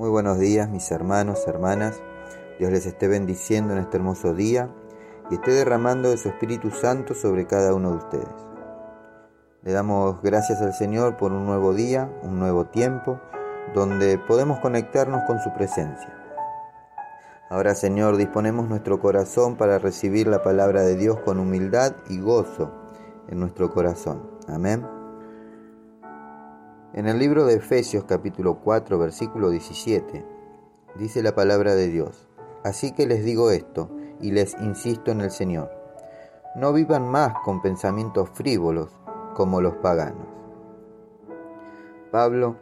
Muy buenos días mis hermanos, hermanas. Dios les esté bendiciendo en este hermoso día y esté derramando de su Espíritu Santo sobre cada uno de ustedes. Le damos gracias al Señor por un nuevo día, un nuevo tiempo, donde podemos conectarnos con su presencia. Ahora Señor, disponemos nuestro corazón para recibir la palabra de Dios con humildad y gozo en nuestro corazón. Amén. En el libro de Efesios capítulo 4 versículo 17 dice la palabra de Dios, Así que les digo esto y les insisto en el Señor, no vivan más con pensamientos frívolos como los paganos. Pablo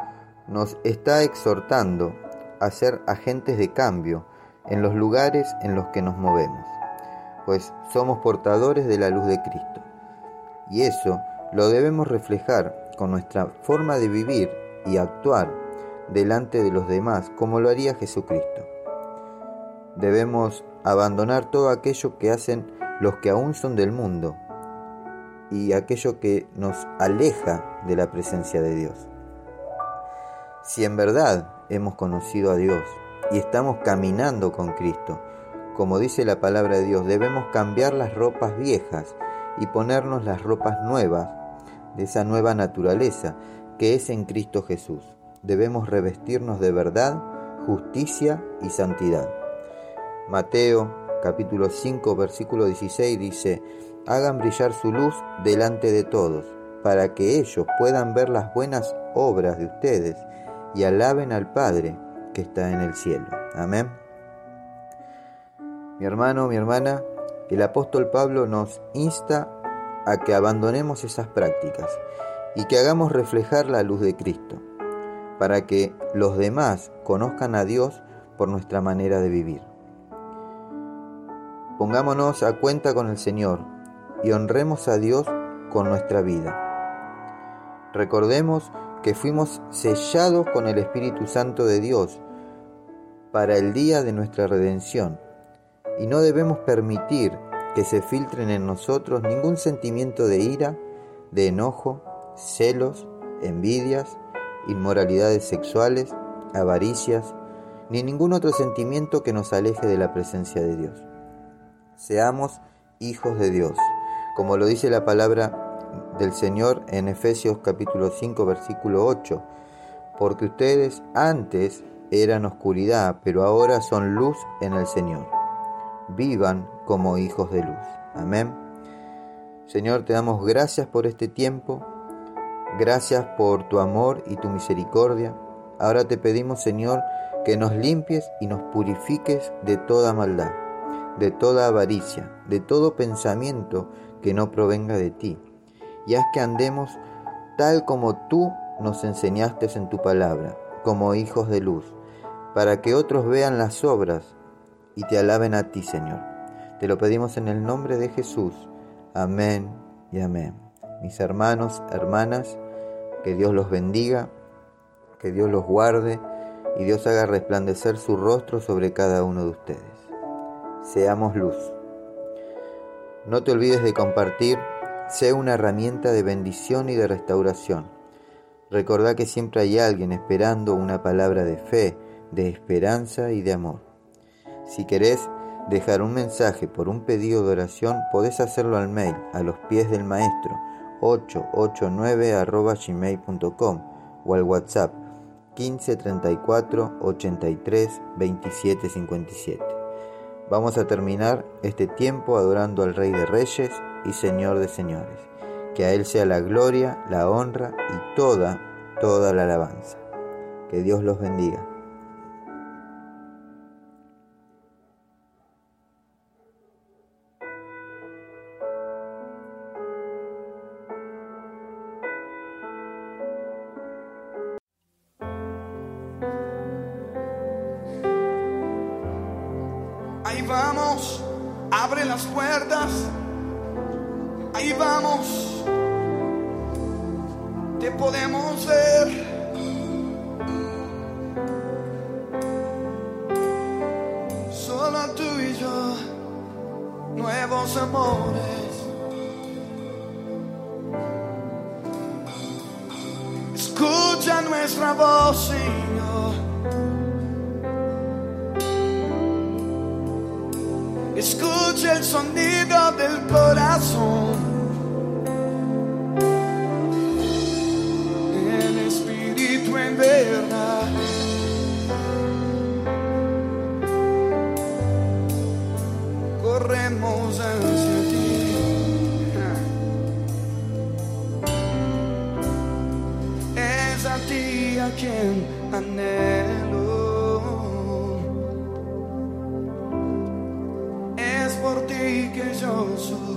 nos está exhortando a ser agentes de cambio en los lugares en los que nos movemos, pues somos portadores de la luz de Cristo. Y eso lo debemos reflejar con nuestra forma de vivir y actuar delante de los demás como lo haría Jesucristo. Debemos abandonar todo aquello que hacen los que aún son del mundo y aquello que nos aleja de la presencia de Dios. Si en verdad hemos conocido a Dios y estamos caminando con Cristo, como dice la palabra de Dios, debemos cambiar las ropas viejas y ponernos las ropas nuevas de esa nueva naturaleza que es en Cristo Jesús. Debemos revestirnos de verdad, justicia y santidad. Mateo capítulo 5 versículo 16 dice, hagan brillar su luz delante de todos, para que ellos puedan ver las buenas obras de ustedes y alaben al Padre que está en el cielo. Amén. Mi hermano, mi hermana, el apóstol Pablo nos insta a que abandonemos esas prácticas y que hagamos reflejar la luz de Cristo, para que los demás conozcan a Dios por nuestra manera de vivir. Pongámonos a cuenta con el Señor y honremos a Dios con nuestra vida. Recordemos que fuimos sellados con el Espíritu Santo de Dios para el día de nuestra redención y no debemos permitir que se filtren en nosotros ningún sentimiento de ira, de enojo, celos, envidias, inmoralidades sexuales, avaricias, ni ningún otro sentimiento que nos aleje de la presencia de Dios. Seamos hijos de Dios, como lo dice la palabra del Señor en Efesios capítulo 5 versículo 8, porque ustedes antes eran oscuridad, pero ahora son luz en el Señor vivan como hijos de luz. Amén. Señor, te damos gracias por este tiempo, gracias por tu amor y tu misericordia. Ahora te pedimos, Señor, que nos limpies y nos purifiques de toda maldad, de toda avaricia, de todo pensamiento que no provenga de ti, y haz que andemos tal como tú nos enseñaste en tu palabra, como hijos de luz, para que otros vean las obras y te alaben a ti, Señor. Te lo pedimos en el nombre de Jesús. Amén y amén. Mis hermanos, hermanas, que Dios los bendiga, que Dios los guarde y Dios haga resplandecer su rostro sobre cada uno de ustedes. Seamos luz. No te olvides de compartir, sea una herramienta de bendición y de restauración. Recordá que siempre hay alguien esperando una palabra de fe, de esperanza y de amor. Si querés dejar un mensaje por un pedido de oración, podés hacerlo al mail a los pies del maestro 889 o al WhatsApp 15 34 83 27 57. Vamos a terminar este tiempo adorando al Rey de Reyes y Señor de Señores. Que a Él sea la gloria, la honra y toda, toda la alabanza. Que Dios los bendiga. Vamos, abre las puertas. Ahí vamos, te podemos ver. Solo tú y yo, nuevos amores. Escucha nuestra voz. Sonido del corazón. El espíritu en verdad. Corremos hacia ti. Es a ti a quien anhelo. Ti que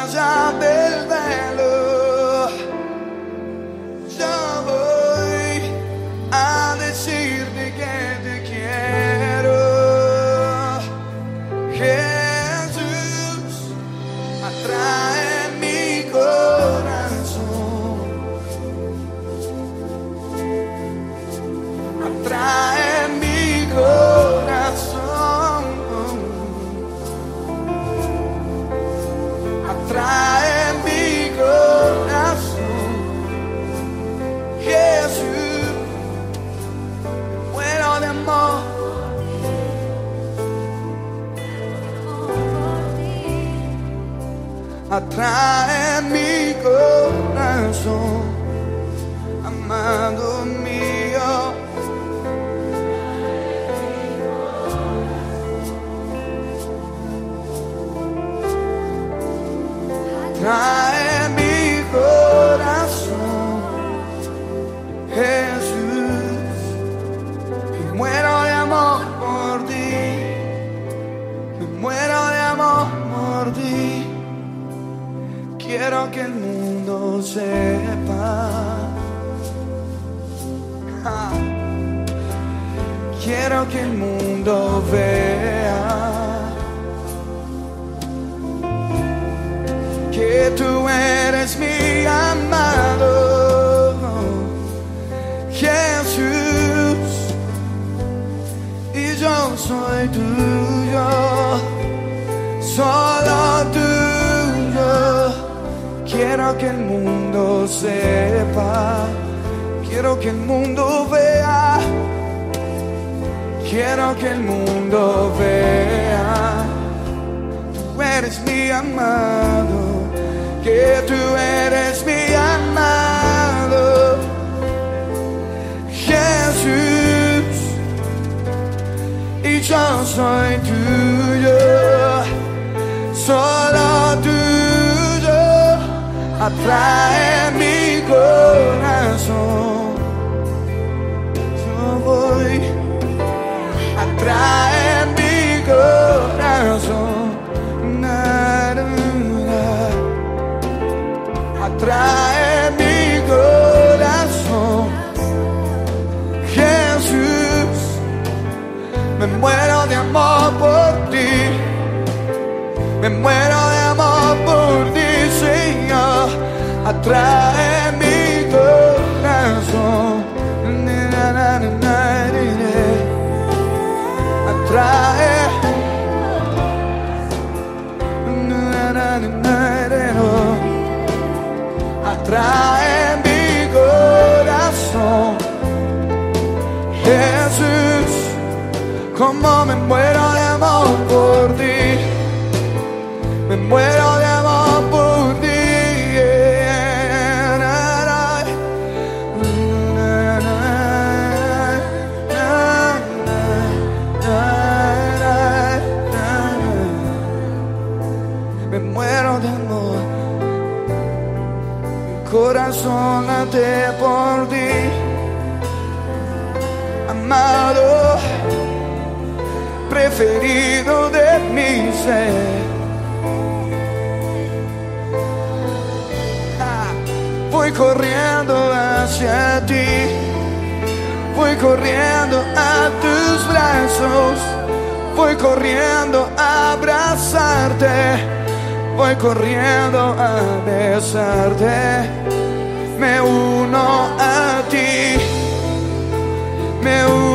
Más allá amor. Atrae mi corazón, amado mío. Trae Quiero que el mundo vea. que tú eres mi amado Jesús y yo soy tuyo, solo tuyo. Quiero que el mundo sepa, quiero que el mundo vea, quiero que el mundo vea. Tú eres mi amado, que tú eres mi amado, Jesús, y yo soy tuyo, atrae mi corazón, yo voy atrae mi corazón. Na. Atrae mi corazón. Jesús, me muero de amor por ti. Me muero Atrae mi corazón. Atrae. Atrae mi corazón. Jesús, como me muero de amor por ti. Me muero de corazón late por ti, amado, preferido de mi ser. Ah, voy corriendo hacia ti, voy corriendo a tus brazos, voy corriendo a abrazarte Voy corriendo a besarte, me uno a ti, me uno